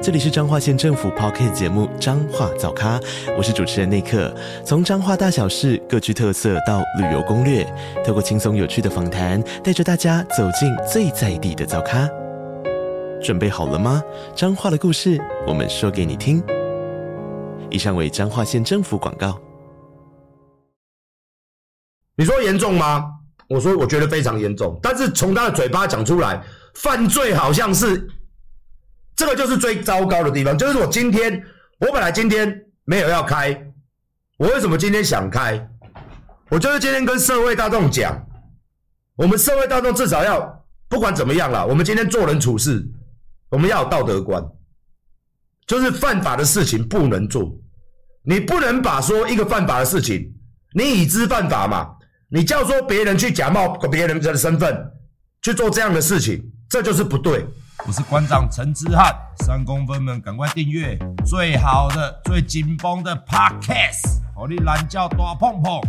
这里是彰化县政府 Podcast 节目《彰化早咖》，我是主持人内克。从彰化大小事各具特色到旅游攻略，透过轻松有趣的访谈，带着大家走进最在地的早咖。准备好了吗？彰化的故事，我们说给你听。以上为彰化县政府广告。你说严重吗？我说我觉得非常严重，但是从他的嘴巴讲出来，犯罪好像是。这个就是最糟糕的地方，就是我今天，我本来今天没有要开，我为什么今天想开？我就是今天跟社会大众讲，我们社会大众至少要不管怎么样啦，我们今天做人处事，我们要有道德观，就是犯法的事情不能做，你不能把说一个犯法的事情，你已知犯法嘛，你叫说别人去假冒别人的身份去做这样的事情，这就是不对。我是馆长陈之翰，三公分们赶快订阅最好的、最紧绷的 Podcast，好你懒觉大碰碰。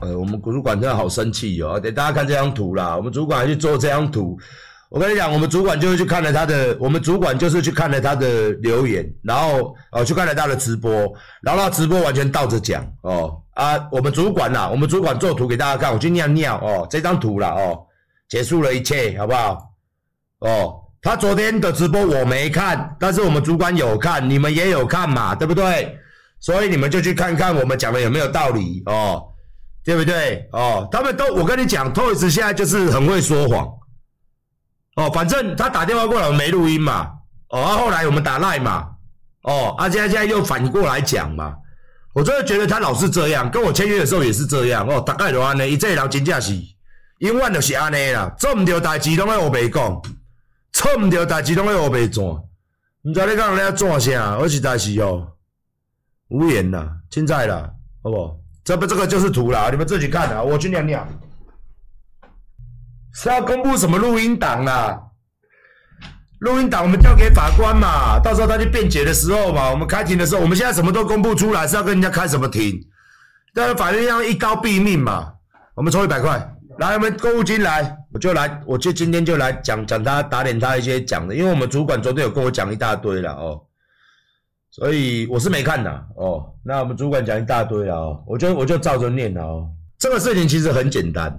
呃，我们主管真的好生气哦！给大家看这张图啦，我们主管还去做这张图。我跟你讲，我们主管就是去看了他的，我们主管就是去看了他的留言，然后呃去看了他的直播，然后他直播完全倒着讲哦啊，我们主管呐，我们主管做图给大家看，我去尿尿哦，这张图了哦，结束了一切好不好？哦，他昨天的直播我没看，但是我们主管有看，你们也有看嘛，对不对？所以你们就去看看我们讲的有没有道理哦，对不对？哦，他们都我跟你讲，Toys 现在就是很会说谎。哦，反正他打电话过来，我没录音嘛。哦，后来我们打赖嘛。哦，啊，现在现在又反过来讲嘛。我真的觉得他老是这样，跟我签约的时候也是这样。哦，大概就安尼，伊这人真正是永远就是安尼啦。做唔到代志，拢喺乌白讲；错唔到代志，拢喺乌白转。唔知你讲人家转啥，我实在是哦无言啦，现在啦，好不好？这不这个就是图啦，你们自己看啊。我去尿尿。是要公布什么录音档啊？录音档我们交给法官嘛，到时候他去辩解的时候嘛，我们开庭的时候，我们现在什么都公布出来，是要跟人家开什么庭？但是法院要一刀毙命嘛。我们抽一百块，来，我们购物金来，我就来，我就今天就来讲讲他打脸他一些讲的，因为我们主管昨天有跟我讲一大堆了哦，所以我是没看的哦。那我们主管讲一大堆了哦，我就我就照着念了哦。这个事情其实很简单。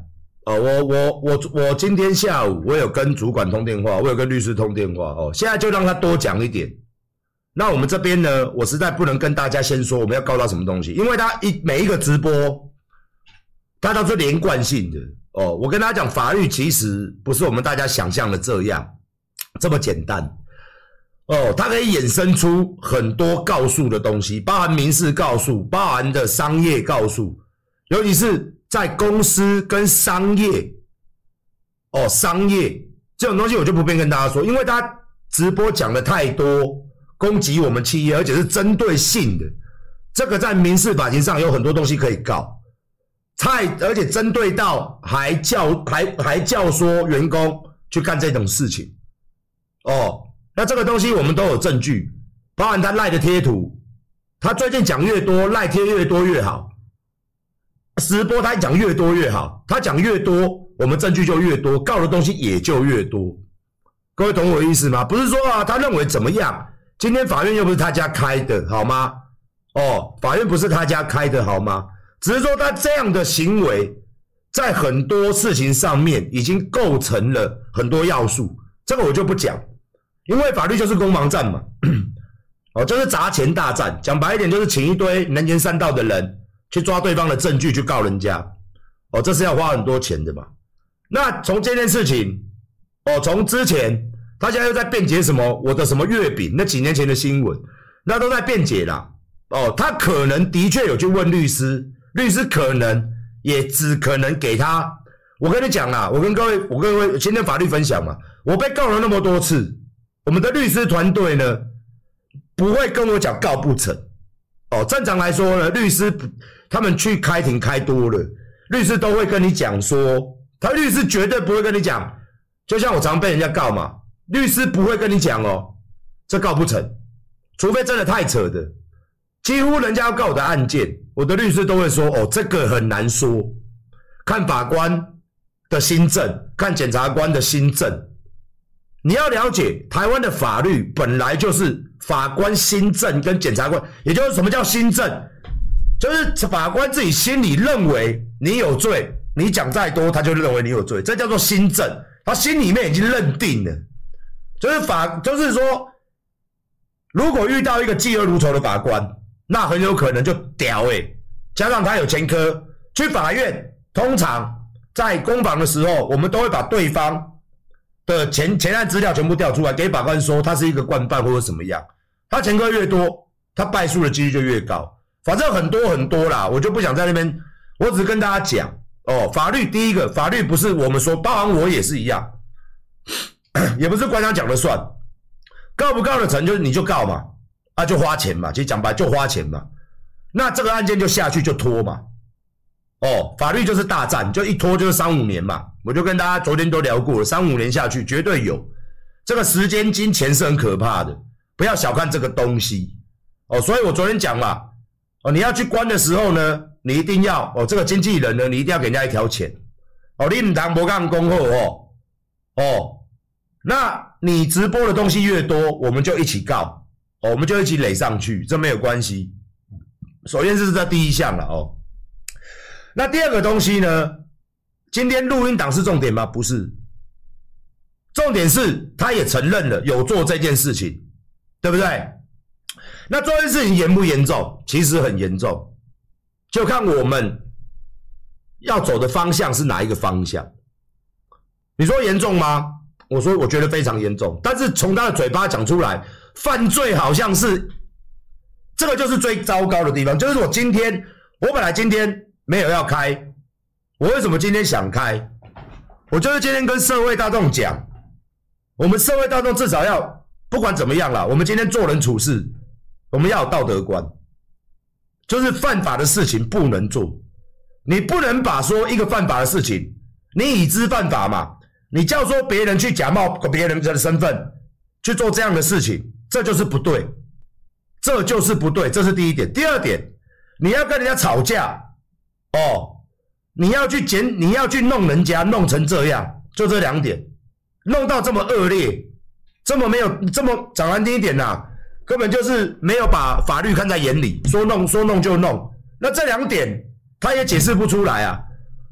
哦，我我我我今天下午我有跟主管通电话，我有跟律师通电话哦。现在就让他多讲一点。那我们这边呢，我实在不能跟大家先说我们要告他什么东西，因为他一每一个直播，他都是连贯性的哦。我跟他讲，法律其实不是我们大家想象的这样这么简单哦。它可以衍生出很多告诉的东西，包含民事告诉，包含的商业告诉，尤其是。在公司跟商业，哦，商业这种东西我就不便跟大家说，因为他直播讲的太多，攻击我们企业，而且是针对性的，这个在民事法庭上有很多东西可以告，太而且针对到还叫还还叫说员工去干这种事情，哦，那这个东西我们都有证据，包含他赖的贴图，他最近讲越多，赖贴越多越好。直播他讲越多越好，他讲越多，我们证据就越多，告的东西也就越多。各位懂我的意思吗？不是说啊，他认为怎么样？今天法院又不是他家开的，好吗？哦，法院不是他家开的，好吗？只是说他这样的行为，在很多事情上面已经构成了很多要素，这个我就不讲，因为法律就是攻防战嘛，哦，就是砸钱大战，讲白一点就是请一堆能言善道的人。去抓对方的证据去告人家，哦，这是要花很多钱的嘛。那从这件事情，哦，从之前他现在又在辩解什么我的什么月饼，那几年前的新闻，那都在辩解啦。哦，他可能的确有去问律师，律师可能也只可能给他我跟你讲啊，我跟各位，我跟各位今天法律分享嘛，我被告了那么多次，我们的律师团队呢，不会跟我讲告不成。哦，正常来说呢，律师他们去开庭开多了，律师都会跟你讲说，他律师绝对不会跟你讲，就像我常被人家告嘛，律师不会跟你讲哦，这告不成，除非真的太扯的，几乎人家要告我的案件，我的律师都会说，哦，这个很难说，看法官的新政，看检察官的新政，你要了解台湾的法律本来就是法官心证跟检察官，也就是什么叫心证，就是法官自己心里认为你有罪。你讲再多，他就认为你有罪，这叫做心证。他心里面已经认定了，就是法，就是说，如果遇到一个嫉恶如仇的法官，那很有可能就屌诶、欸、加上他有前科，去法院，通常在攻防的时候，我们都会把对方的前前案资料全部调出来，给法官说他是一个惯犯或者怎么样。他前科越多，他败诉的几率就越高。反正很多很多啦，我就不想在那边，我只跟大家讲。哦，法律第一个，法律不是我们说，包含我也是一样，也不是官方讲了算，告不告得成，就是你就告嘛，啊就花钱嘛，其实讲白就花钱嘛，那这个案件就下去就拖嘛，哦，法律就是大战，就一拖就是三五年嘛，我就跟大家昨天都聊过了，三五年下去绝对有，这个时间金钱是很可怕的，不要小看这个东西，哦，所以我昨天讲嘛，哦，你要去关的时候呢。你一定要哦，这个经纪人呢，你一定要给人家一条钱哦。你唔当不干恭贺哦哦，那你直播的东西越多，我们就一起告哦，我们就一起垒上去，这没有关系。首先这是这第一项了哦。那第二个东西呢？今天录音档是重点吗？不是，重点是他也承认了有做这件事情，对不对？那这件事情严不严重？其实很严重。就看我们要走的方向是哪一个方向。你说严重吗？我说我觉得非常严重。但是从他的嘴巴讲出来，犯罪好像是这个就是最糟糕的地方。就是我今天，我本来今天没有要开，我为什么今天想开？我就是今天跟社会大众讲，我们社会大众至少要不管怎么样啦，我们今天做人处事，我们要有道德观。就是犯法的事情不能做，你不能把说一个犯法的事情，你已知犯法嘛？你叫说别人去假冒别人的身份去做这样的事情，这就是不对，这就是不对，这是第一点。第二点，你要跟人家吵架，哦，你要去捡，你要去弄人家，弄成这样，就这两点，弄到这么恶劣，这么没有，这么讲难听一点呐、啊。根本就是没有把法律看在眼里，说弄说弄就弄。那这两点他也解释不出来啊。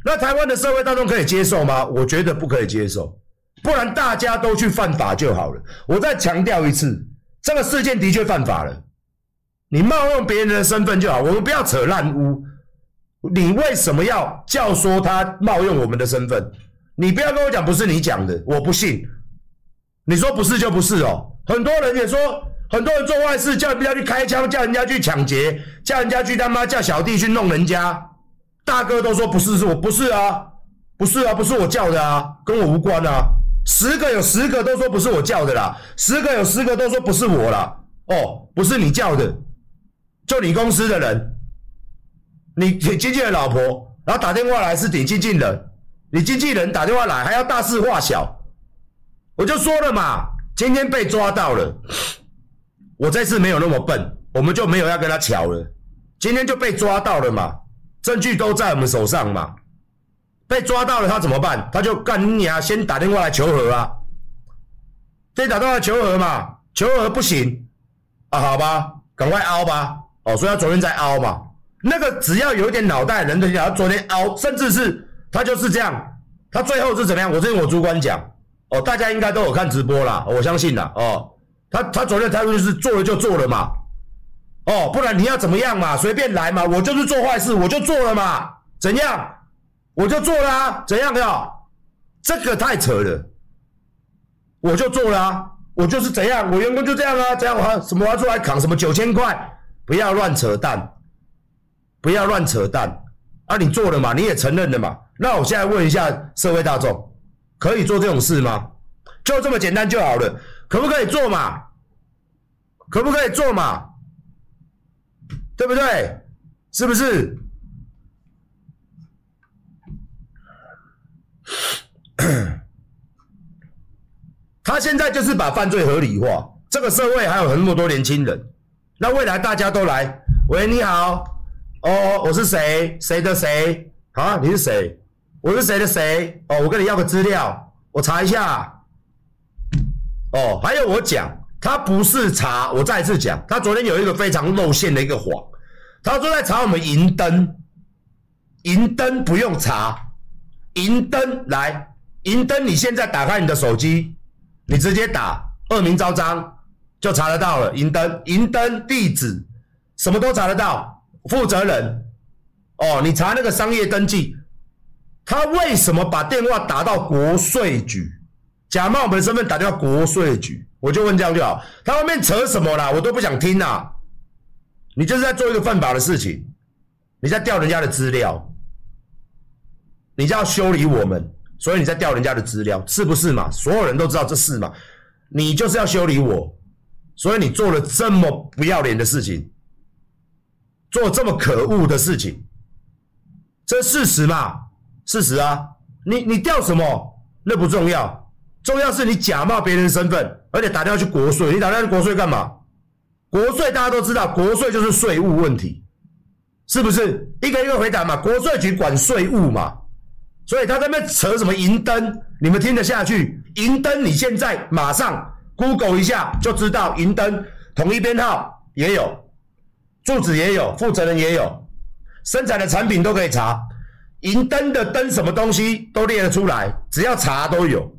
那台湾的社会大众可以接受吗？我觉得不可以接受。不然大家都去犯法就好了。我再强调一次，这个事件的确犯法了。你冒用别人的身份就好，我们不要扯烂污。你为什么要教唆他冒用我们的身份？你不要跟我讲不是你讲的，我不信。你说不是就不是哦。很多人也说。很多人做坏事，叫人家去开枪，叫人家去抢劫，叫人家去他妈叫小弟去弄人家，大哥都说不是，是我不是啊，不是啊，不是我叫的啊，跟我无关啊。十个有十个都说不是我叫的啦，十个有十个都说不是我啦。哦，不是你叫的，就你公司的人，你经纪人老婆，然后打电话来是顶经纪人，你经纪人打电话来还要大事化小，我就说了嘛，今天被抓到了。我这次没有那么笨，我们就没有要跟他乔了。今天就被抓到了嘛，证据都在我们手上嘛。被抓到了，他怎么办？他就干你啊！先打电话来求和啊！先打电话求和嘛，求和不行啊？好吧，赶快凹吧。哦，所以他昨天在凹嘛。那个只要有一点脑袋人都讲，他昨天凹，甚至是他就是这样。他最后是怎么样？我跟我主管讲，哦，大家应该都有看直播啦，我相信啦，哦。他他昨天的态度就是做了就做了嘛，哦，不然你要怎么样嘛？随便来嘛，我就是做坏事，我就做了嘛，怎样？我就做了啊，怎样的？这个太扯了，我就做了啊，我就是怎样，我员工就这样啊，这样我什么我要出来扛什么九千块？不要乱扯淡，不要乱扯淡啊，你做了嘛，你也承认了嘛。那我现在问一下社会大众，可以做这种事吗？就这么简单就好了，可不可以做嘛？可不可以做嘛？对不对？是不是？他现在就是把犯罪合理化。这个社会还有很多年轻人，那未来大家都来。喂，你好，哦，我是谁？谁的谁？啊，你是谁？我是谁的谁？哦，我跟你要个资料，我查一下。哦，还有我讲，他不是查，我再次讲，他昨天有一个非常露馅的一个谎，他说在查我们银灯，银灯不用查，银灯来，银灯你现在打开你的手机，你直接打恶名昭彰就查得到了，银灯，银灯地址什么都查得到，负责人，哦，你查那个商业登记，他为什么把电话打到国税局？假冒我们的身份打电话国税局，我就问这样就好。他后面扯什么啦？我都不想听啦。你就是在做一个犯法的事情，你在调人家的资料，你就要修理我们，所以你在调人家的资料，是不是嘛？所有人都知道这事嘛？你就是要修理我，所以你做了这么不要脸的事情，做这么可恶的事情，这事实嘛？事实啊！你你调什么？那不重要。重要是你假冒别人身份，而且打电话去国税，你打电话去国税干嘛？国税大家都知道，国税就是税务问题，是不是？一个一个回答嘛，国税局管税务嘛，所以他在那扯什么银灯，你们听得下去？银灯你现在马上 Google 一下就知道，银灯统一编号也有，住址也有，负责人也有，生产的产品都可以查，银灯的灯什么东西都列得出来，只要查都有。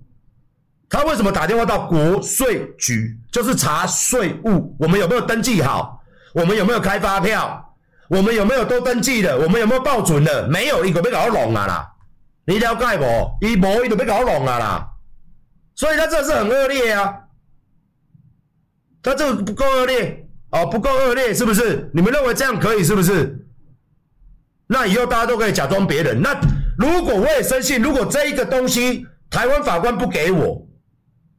他为什么打电话到国税局？就是查税务，我们有没有登记好？我们有没有开发票？我们有没有都登记的？我们有没有报准的？没有，一个被搞弄啊啦！你了解不？一模一个被搞弄啊啦！所以他这是很恶劣啊！他这个不够恶劣哦，不够恶劣是不是？你们认为这样可以是不是？那以后大家都可以假装别人。那如果我也深信，如果这一个东西台湾法官不给我，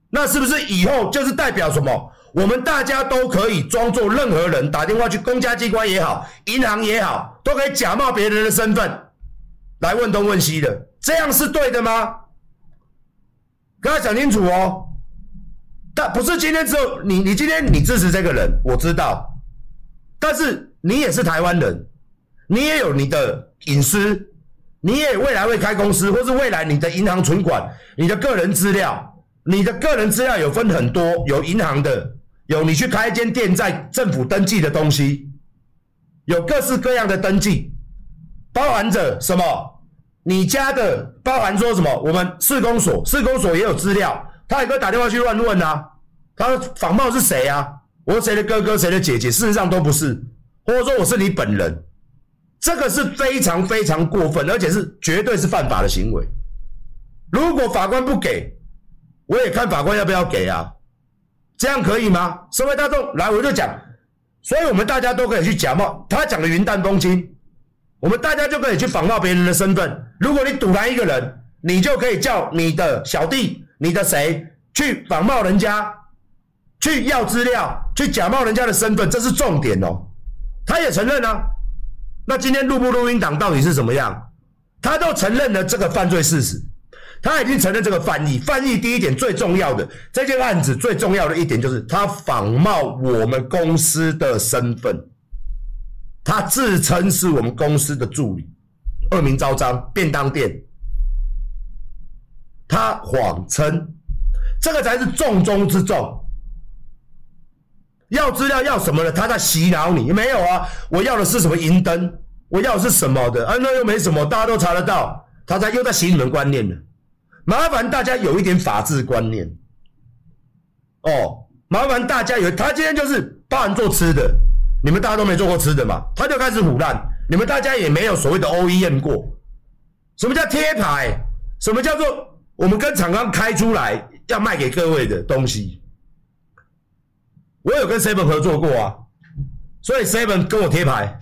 那是不是以后就是代表什么？我们大家都可以装作任何人，打电话去公家机关也好，银行也好，都可以假冒别人的身份来问东问西的，这样是对的吗？跟他讲清楚哦。不是今天只有你，你今天你支持这个人，我知道，但是你也是台湾人，你也有你的隐私，你也未来会开公司，或是未来你的银行存款、你的个人资料。你的个人资料有分很多，有银行的，有你去开一间店在政府登记的东西，有各式各样的登记，包含着什么？你家的包含说什么？我们市公所，市公所也有资料，他也可以打电话去乱问啊。他仿冒是谁啊？我是谁的哥哥，谁的姐姐？事实上都不是，或者说我是你本人，这个是非常非常过分，而且是绝对是犯法的行为。如果法官不给，我也看法官要不要给啊，这样可以吗？社会大众来，我就讲，所以我们大家都可以去假冒他讲的云淡风轻，我们大家就可以去仿冒别人的身份。如果你堵拦一个人，你就可以叫你的小弟、你的谁去仿冒人家，去要资料，去假冒人家的身份，这是重点哦。他也承认啊，那今天录不录音档到底是怎么样？他都承认了这个犯罪事实。他已经承认这个犯意，犯意第一点最重要的，这件案子最重要的一点就是他仿冒我们公司的身份，他自称是我们公司的助理，恶名昭彰，便当店，他谎称，这个才是重中之重。要资料要什么的，他在洗脑你，没有啊？我要的是什么银灯？我要的是什么的？啊，那又没什么，大家都查得到，他在又在洗你们观念了。麻烦大家有一点法治观念哦，麻烦大家有，他今天就是帮人做吃的，你们大家都没做过吃的嘛，他就开始腐烂，你们大家也没有所谓的 OEM 过，什么叫贴牌？什么叫做我们跟厂商开出来要卖给各位的东西？我有跟 Seven 合作过啊，所以 Seven 跟我贴牌，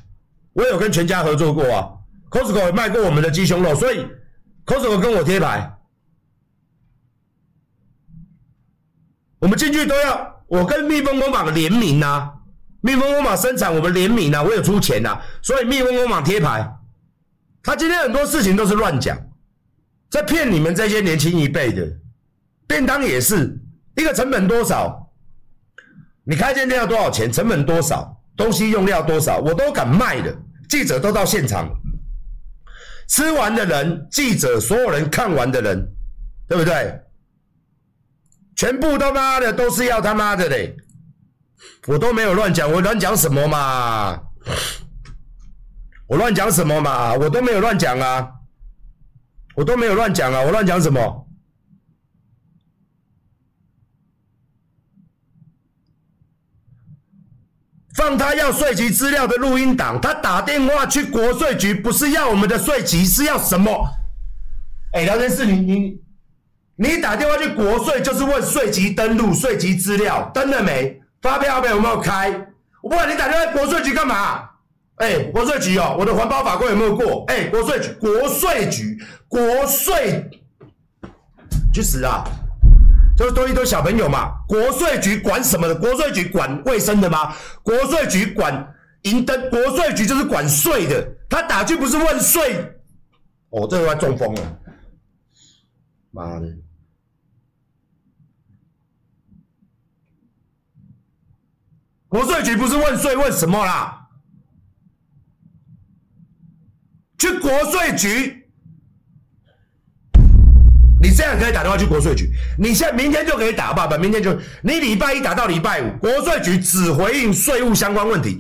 我有跟全家合作过啊，，Costco 也卖过我们的鸡胸肉，所以 Costco 跟我贴牌。我们进去都要，我跟蜜蜂工厂联名呐，蜜蜂工厂生产，我们联名呐，我有出钱呐，所以蜜蜂工厂贴牌。他今天很多事情都是乱讲，在骗你们这些年轻一辈的。便当也是。一个成本多少，你开间店要多少钱，成本多少，东西用料多少，我都敢卖的。记者都到现场，吃完的人，记者，所有人看完的人，对不对？全部他妈的都是要他妈的嘞！我都没有乱讲，我乱讲什么嘛？我乱讲什么嘛？我都没有乱讲啊！我都没有乱讲啊！我乱讲什么？放他要税局资料的录音档，他打电话去国税局，不是要我们的税局，是要什么？哎，聊天室，你你。你打电话去国税就是问税局登录、税局资料登了没？发票有没有开？我不管你打电话国税局干嘛？哎，国税局哦，我的环保法规有没有过？哎，国税局、国税局、国税，去死啊！就是都一堆小朋友嘛。国税局管什么的？国税局管卫生的吗？国税局管银灯？国税局就是管税的。他打去不是问税？哦，这个要中风了，妈的！国税局不是问税问什么啦？去国税局，你现在可以打电话去国税局，你现在明天就可以打，爸爸，明天就你礼拜一打到礼拜五，国税局只回应税务相关问题，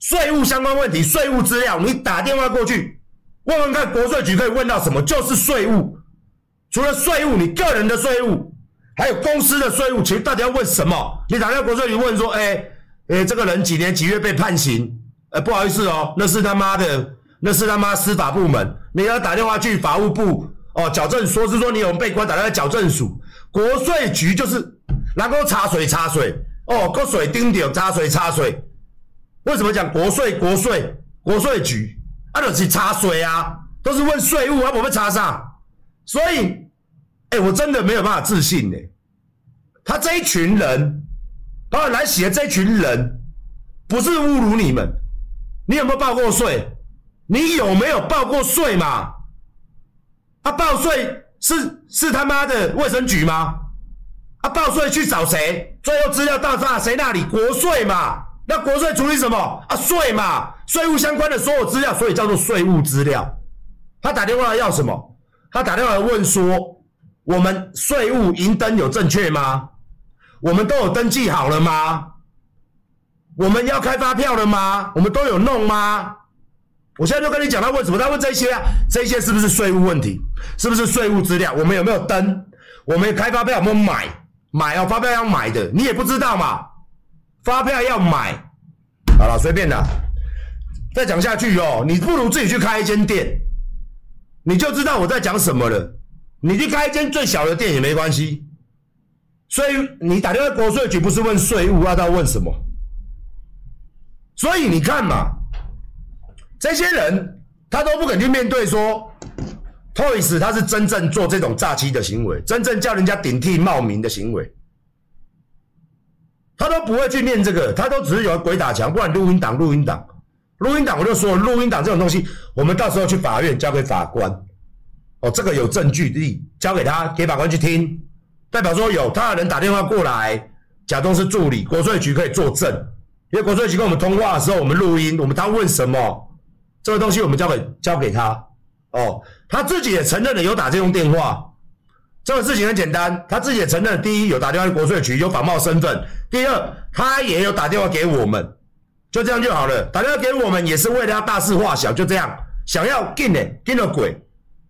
税务相关问题，税务资料，你打电话过去问问看，国税局可以问到什么？就是税务，除了税务，你个人的税务，还有公司的税务，其实到底要问什么？你打电话国税局问说，哎。哎，这个人几年几月被判刑？呃，不好意思哦，那是他妈的，那是他妈司法部门。你要打电话去法务部哦，矫正说是说你有被关，打电话矫正署。国税局就是然后查水查水哦，个水丁点查水查水。为什么讲国税国税国税局？啊，就是查水啊，都是问税务啊，我们查啥？所以，哎，我真的没有办法自信呢。他这一群人。当然来写的这群人，不是侮辱你们。你有没有报过税？你有没有报过税嘛？他、啊、报税是是他妈的卫生局吗？啊、报税去找谁？最后资料到达谁那里？国税嘛？那国税处理什么？啊，税嘛，税务相关的所有资料，所以叫做税务资料。他打电话来要什么？他打电话来问说，我们税务银登有正确吗？我们都有登记好了吗？我们要开发票了吗？我们都有弄吗？我现在就跟你讲，他问什么？他问这些啊，这些是不是税务问题？是不是税务资料？我们有没有登？我们开发票有没有买？买哦，发票要买的，你也不知道嘛？发票要买，好了，随便的。再讲下去哦，你不如自己去开一间店，你就知道我在讲什么了。你去开一间最小的店也没关系。所以你打电话国税局不是问税务，要他问什么？所以你看嘛，这些人他都不肯去面对说，Toys 他是真正做这种诈欺的行为，真正叫人家顶替冒名的行为，他都不会去念这个，他都只是有鬼打墙，不然录音档、录音档、录音档，我就说录音档这种东西，我们到时候去法院交给法官，哦，这个有证据力，交给他，给法官去听。代表说有他的人打电话过来，假装是助理，国税局可以作证。因为国税局跟我们通话的时候，我们录音，我们他问什么，这个东西我们交给交给他。哦，他自己也承认了有打这种电话。这个事情很简单，他自己也承认，第一有打电话给国税局有仿冒身份，第二他也有打电话给我们，就这样就好了。打电话给我们也是为了要大事化小，就这样，想要进的进了鬼。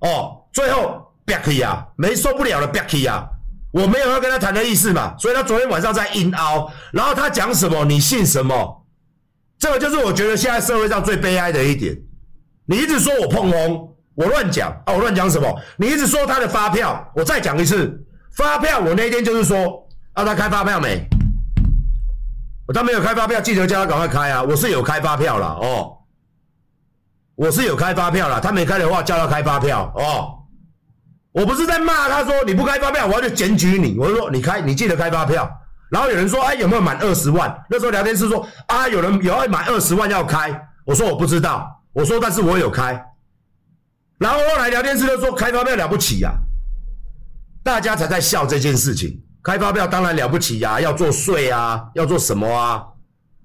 哦，最后憋气啊，没受不了了憋气啊。我没有要跟他谈的意思嘛，所以他昨天晚上在硬凹，然后他讲什么你信什么，这个就是我觉得现在社会上最悲哀的一点。你一直说我碰红，我乱讲啊，我乱讲什么？你一直说他的发票，我再讲一次，发票我那天就是说，啊他开发票没？他没有开发票，记得叫他赶快开啊！我是有开发票了哦，我是有开发票了，他没开的话叫他开发票哦。我不是在骂他说你不开发票，我要去检举你。我就说你开，你记得开发票。然后有人说，哎，有没有满二十万？那时候聊天室说啊，有人有要满二十万要开。我说我不知道，我说但是我有开。然后后来聊天室就说开发票了不起呀、大家才在笑这件事情。开发票当然了不起呀、要做税啊，要做什么啊？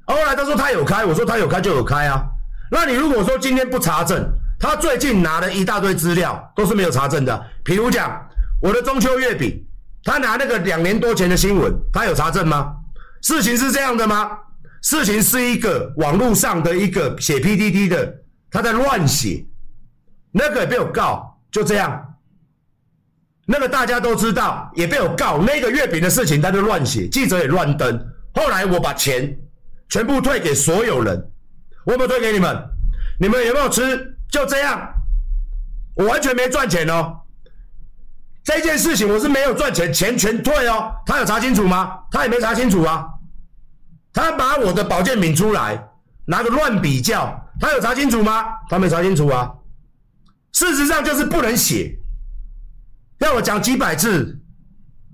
后来他说他有开，我说他有开就有开啊。那你如果说今天不查证，他最近拿了一大堆资料，都是没有查证的。比如讲我的中秋月饼，他拿那个两年多前的新闻，他有查证吗？事情是这样的吗？事情是一个网络上的一个写 PTT 的，他在乱写，那个也被我告，就这样。那个大家都知道，也被我告。那个月饼的事情，他就乱写，记者也乱登。后来我把钱全部退给所有人，我有没有退给你们？你们有没有吃？就这样，我完全没赚钱哦。这件事情我是没有赚钱，钱全退哦。他有查清楚吗？他也没查清楚啊。他把我的保健品出来，拿个乱比较，他有查清楚吗？他没查清楚啊。事实上就是不能写，要我讲几百次，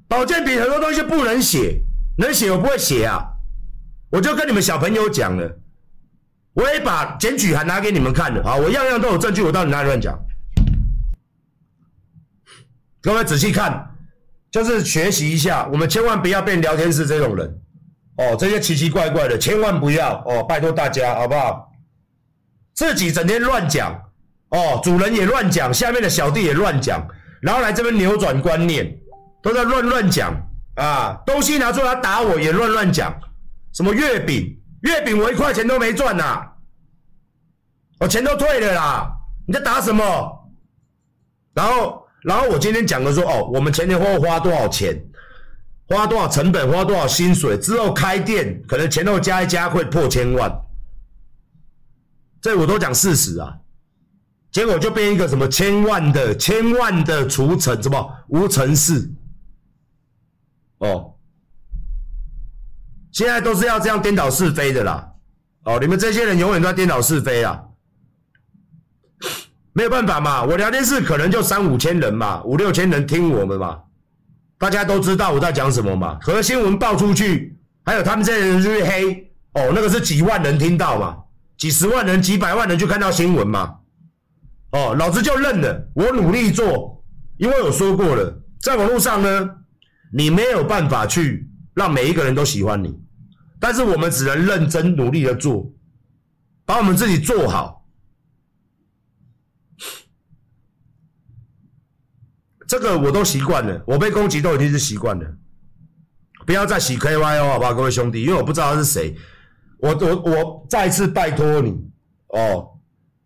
保健品很多东西不能写，能写我不会写啊。我就跟你们小朋友讲了。我也把检举函拿给你们看了啊！我样样都有证据，我到底哪里乱讲？各位仔细看，就是学习一下，我们千万不要变聊天室这种人哦，这些奇奇怪怪的，千万不要哦，拜托大家好不好？自己整天乱讲哦，主人也乱讲，下面的小弟也乱讲，然后来这边扭转观念，都在乱乱讲啊！东西拿出来打我也乱乱讲，什么月饼？月饼我一块钱都没赚呐，我钱都退了啦！你在打什么？然后，然后我今天讲的说，哦，我们前前后后花多少钱，花多少成本，花多少薪水，之后开店可能前后加一加会破千万，这我都讲事实啊。结果就变一个什么千万的千万的除尘什么无尘室，哦。现在都是要这样颠倒是非的啦，哦，你们这些人永远都在颠倒是非啊，没有办法嘛，我聊天室可能就三五千人嘛，五六千人听我们嘛，大家都知道我在讲什么嘛，可是新闻爆出去，还有他们这些人去黑，哦，那个是几万人听到嘛，几十万人、几百万人就看到新闻嘛，哦，老子就认了，我努力做，因为我说过了，在网络上呢，你没有办法去。让每一个人都喜欢你，但是我们只能认真努力的做，把我们自己做好。这个我都习惯了，我被攻击都已经是习惯了。不要再洗 KYO 好吧，各位兄弟？因为我不知道他是谁。我我我再次拜托你哦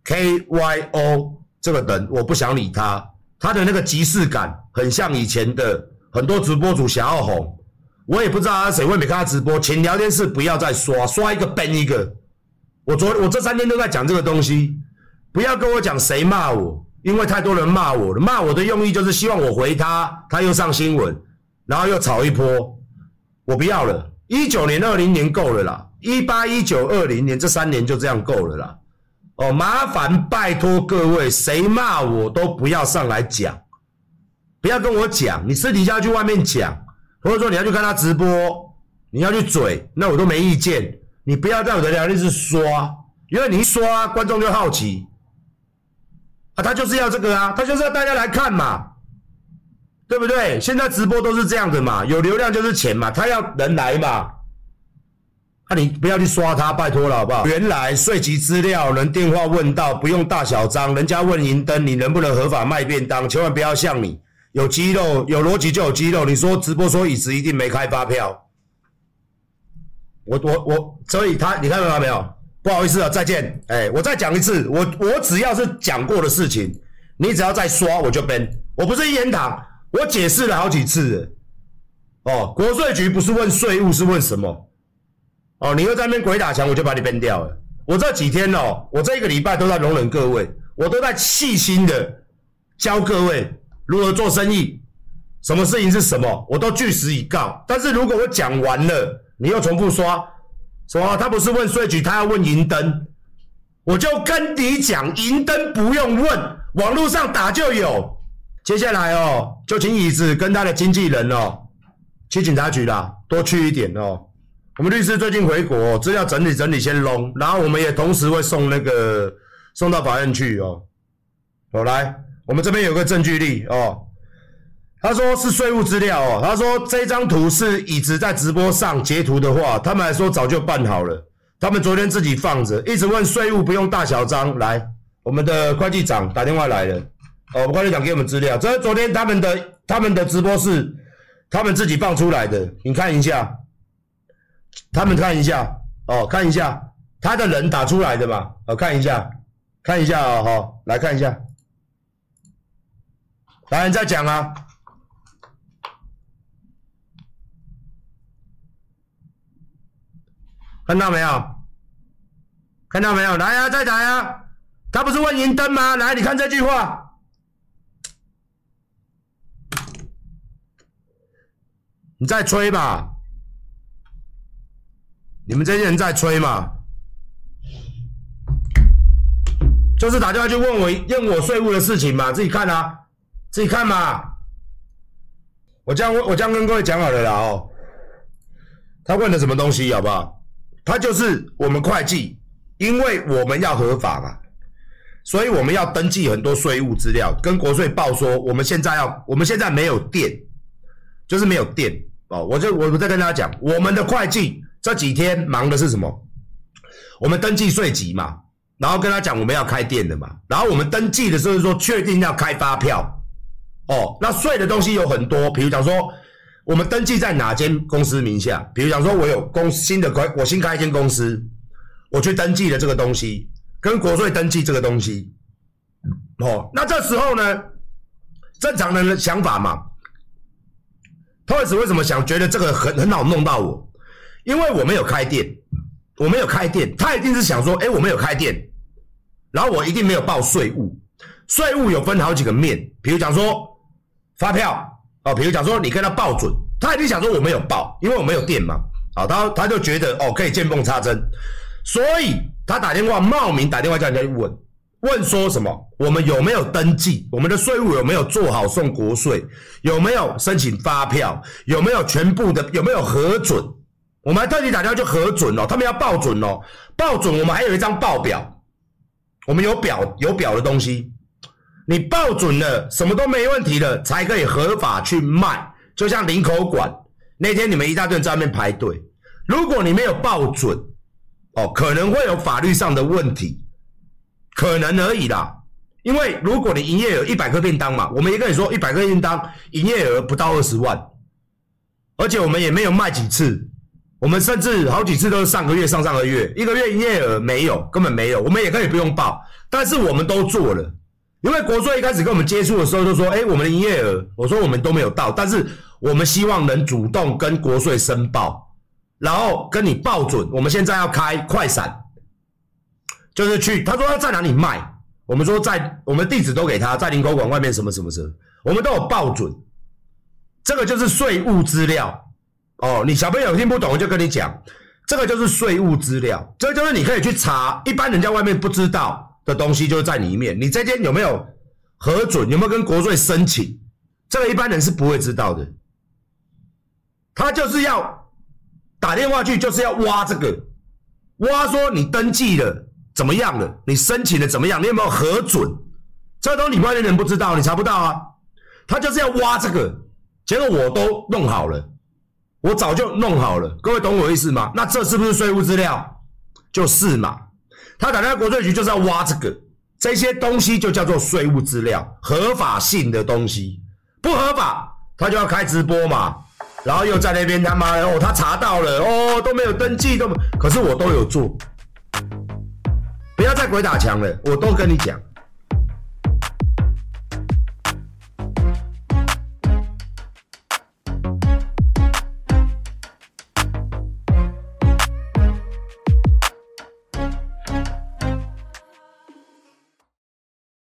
，KYO 这个人我不想理他，他的那个即视感很像以前的很多直播主想要红。我也不知道他谁，我没看他直播。请聊天室不要再刷，刷一个崩一个。我昨我这三天都在讲这个东西，不要跟我讲谁骂我，因为太多人骂我了。骂我的用意就是希望我回他，他又上新闻，然后又炒一波。我不要了，一九年、二零年够了啦，一八、一九、二零年这三年就这样够了啦。哦，麻烦拜托各位，谁骂我都不要上来讲，不要跟我讲，你私底下去外面讲。或者说你要去看他直播，你要去嘴，那我都没意见。你不要在我的聊天室刷，因为你一刷，观众就好奇。啊，他就是要这个啊，他就是要大家来看嘛，对不对？现在直播都是这样的嘛，有流量就是钱嘛，他要人来嘛。啊，你不要去刷他，拜托了好不好？原来税籍资料能电话问到，不用大小章，人家问银灯，你能不能合法卖便当？千万不要像你。有肌肉，有逻辑就有肌肉。你说直播说椅子一定没开发票，我我我，所以他你看到没有？不好意思啊，再见。哎，我再讲一次，我我只要是讲过的事情，你只要再刷我就崩。我不是一言堂，我解释了好几次了。哦，国税局不是问税务，是问什么？哦，你又在那边鬼打墙，我就把你 ban 掉了。我这几天哦，我这一个礼拜都在容忍各位，我都在细心的教各位。如何做生意？什么事情是什么？我都据实以告。但是如果我讲完了，你又重复刷，什么？他不是问税局，他要问银灯。我就跟你讲，银灯不用问，网络上打就有。接下来哦，就请椅子跟他的经纪人哦，去警察局啦，多去一点哦。我们律师最近回国，资料整理整理先弄，然后我们也同时会送那个送到法院去哦。好，来，我们这边有个证据力哦。他说是税务资料哦，他说这张图是椅子在直播上截图的话，他们还说早就办好了，他们昨天自己放着，一直问税务不用大小张。来，我们的会计长打电话来了。哦，会计长给我们资料，这是昨天他们的他们的直播是他们自己放出来的，你看一下，他们看一下哦，看一下他的人打出来的嘛，哦，看一下，看一下哦，好，来看一下，来，你再讲啊，看到没有？看到没有？来呀，再打呀，他不是问银灯吗？来，你看这句话。你在吹吧，你们这些人在吹嘛？就是打电话去问我问我税务的事情嘛，自己看啊，自己看嘛。我这样我这样跟各位讲好了啦哦。他问的什么东西好不好？他就是我们会计，因为我们要合法嘛，所以我们要登记很多税务资料，跟国税报说我们现在要我们现在没有电。就是没有电哦，我就我再跟大家讲，我们的会计这几天忙的是什么？我们登记税籍嘛，然后跟他讲我们要开店的嘛，然后我们登记的时候说确定要开发票哦，那税的东西有很多，比如讲说我们登记在哪间公司名下，比如讲说我有公新的开，我新开一间公司，我去登记了这个东西，跟国税登记这个东西，哦，那这时候呢，正常人的想法嘛。他为什么想觉得这个很很好弄到我？因为我没有开店，我没有开店，他一定是想说，哎，我没有开店，然后我一定没有报税务。税务有分好几个面，比如讲说发票哦，比如讲说你跟他报准，他一定想说我没有报，因为我没有店嘛，好，他他就觉得哦可以见缝插针，所以他打电话冒名打电话叫人家去问。问说什么？我们有没有登记？我们的税务有没有做好送国税？有没有申请发票？有没有全部的？有没有核准？我们还特地打电话去核准哦，他们要报准哦，报准我们还有一张报表，我们有表有表的东西，你报准了，什么都没问题了，才可以合法去卖。就像林口馆那天你们一大堆人在外面排队，如果你没有报准，哦，可能会有法律上的问题。可能而已啦，因为如果你营业额一百个便当嘛，我们也跟你说一百个便当营业额不到二十万，而且我们也没有卖几次，我们甚至好几次都是上个月、上上个月，一个月营业额没有，根本没有，我们也可以不用报，但是我们都做了，因为国税一开始跟我们接触的时候就说，哎，我们的营业额，我说我们都没有到，但是我们希望能主动跟国税申报，然后跟你报准，我们现在要开快闪。就是去，他说他在哪里卖，我们说在，我们地址都给他，在林口馆外面什么什么什么，我们都有报准，这个就是税务资料哦。你小朋友听不懂，我就跟你讲，这个就是税务资料，这就是你可以去查，一般人家外面不知道的东西，就是在里面。你这间有没有核准，有没有跟国税申请，这个一般人是不会知道的。他就是要打电话去，就是要挖这个，挖说你登记了。怎么样了？你申请的怎么样？你有没有核准？这都你外面人不知道，你查不到啊。他就是要挖这个，结果我都弄好了，我早就弄好了。各位懂我意思吗？那这是不是税务资料？就是嘛。他打电话国税局就是要挖这个，这些东西就叫做税务资料，合法性的东西。不合法，他就要开直播嘛，然后又在那边他妈的哦，他查到了哦，都没有登记，都，可是我都有做。不要再鬼打墙了，我都跟你讲。